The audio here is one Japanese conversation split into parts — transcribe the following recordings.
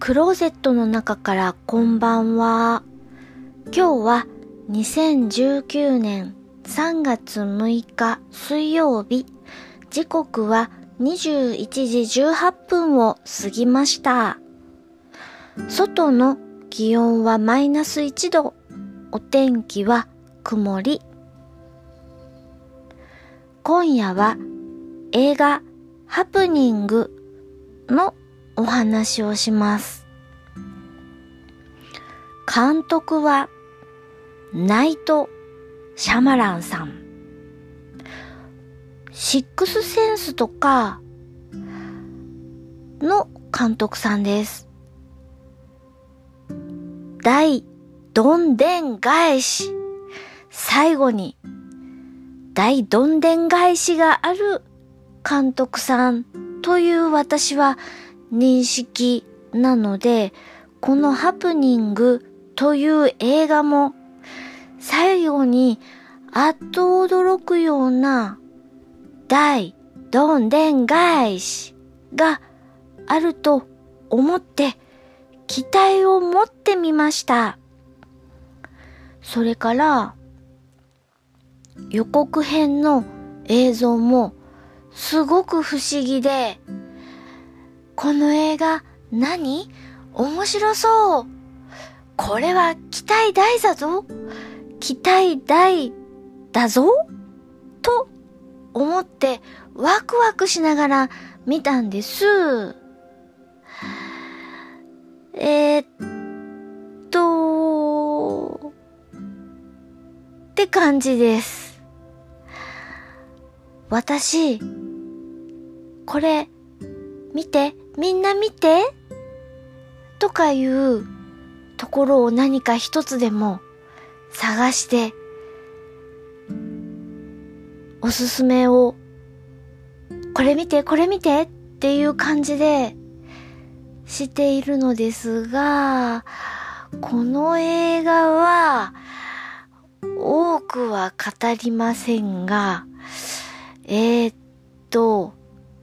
クローゼットの中からこんばんは。今日は2019年3月6日水曜日。時刻は21時18分を過ぎました。外の気温はマイナス1度。お天気は曇り。今夜は映画ハプニングのお話をします。監督はナイト・シャマランさん。シックスセンスとかの監督さんです。大どんでん返し。最後に大どんでん返しがある監督さんという私は認識なので、このハプニングという映画も最後にあっと驚くような大どんでん返しがあると思って期待を持ってみました。それから予告編の映像もすごく不思議でこの映画何？面白そう。これは期待大だぞ。期待大だぞ？と思ってワクワクしながら見たんです。えー、っと、って感じです。私、これ、見て、みんな見て。とかいうところを何か一つでも探しておすすめをこれ見てこれ見てっていう感じでしているのですがこの映画は多くは語りませんがえー、っと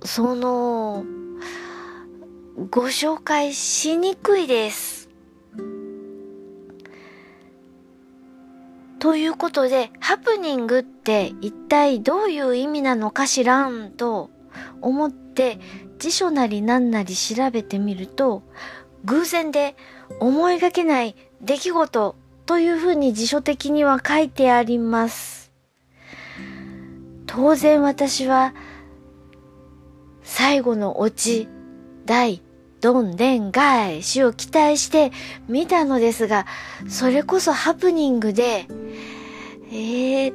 そのご紹介しにくいです。ということで、ハプニングって一体どういう意味なのかしらんと思って辞書なりなんなり調べてみると、偶然で思いがけない出来事というふうに辞書的には書いてあります。当然私は最後のオチ第どんでん返しを期待して見たのですが、それこそハプニングで、えー、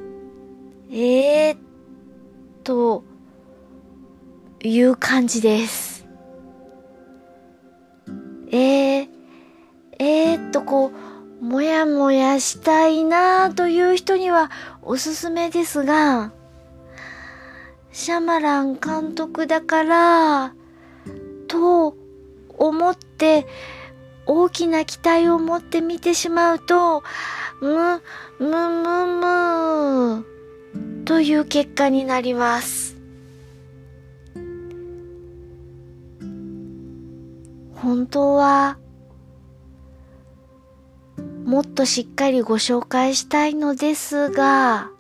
えー、という感じです。えー、えー、っとこう、もやもやしたいなという人にはおすすめですが、シャマラン監督だから、と思って大きな期待を持って見てしまうと、む、むむむ、という結果になります。本当は、もっとしっかりご紹介したいのですが、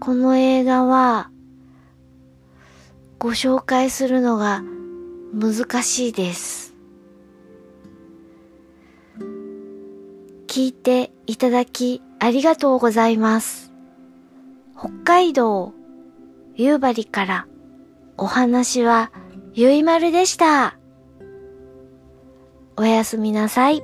この映画は、ご紹介するのが難しいです。聞いていただきありがとうございます。北海道夕張からお話はゆいまるでした。おやすみなさい。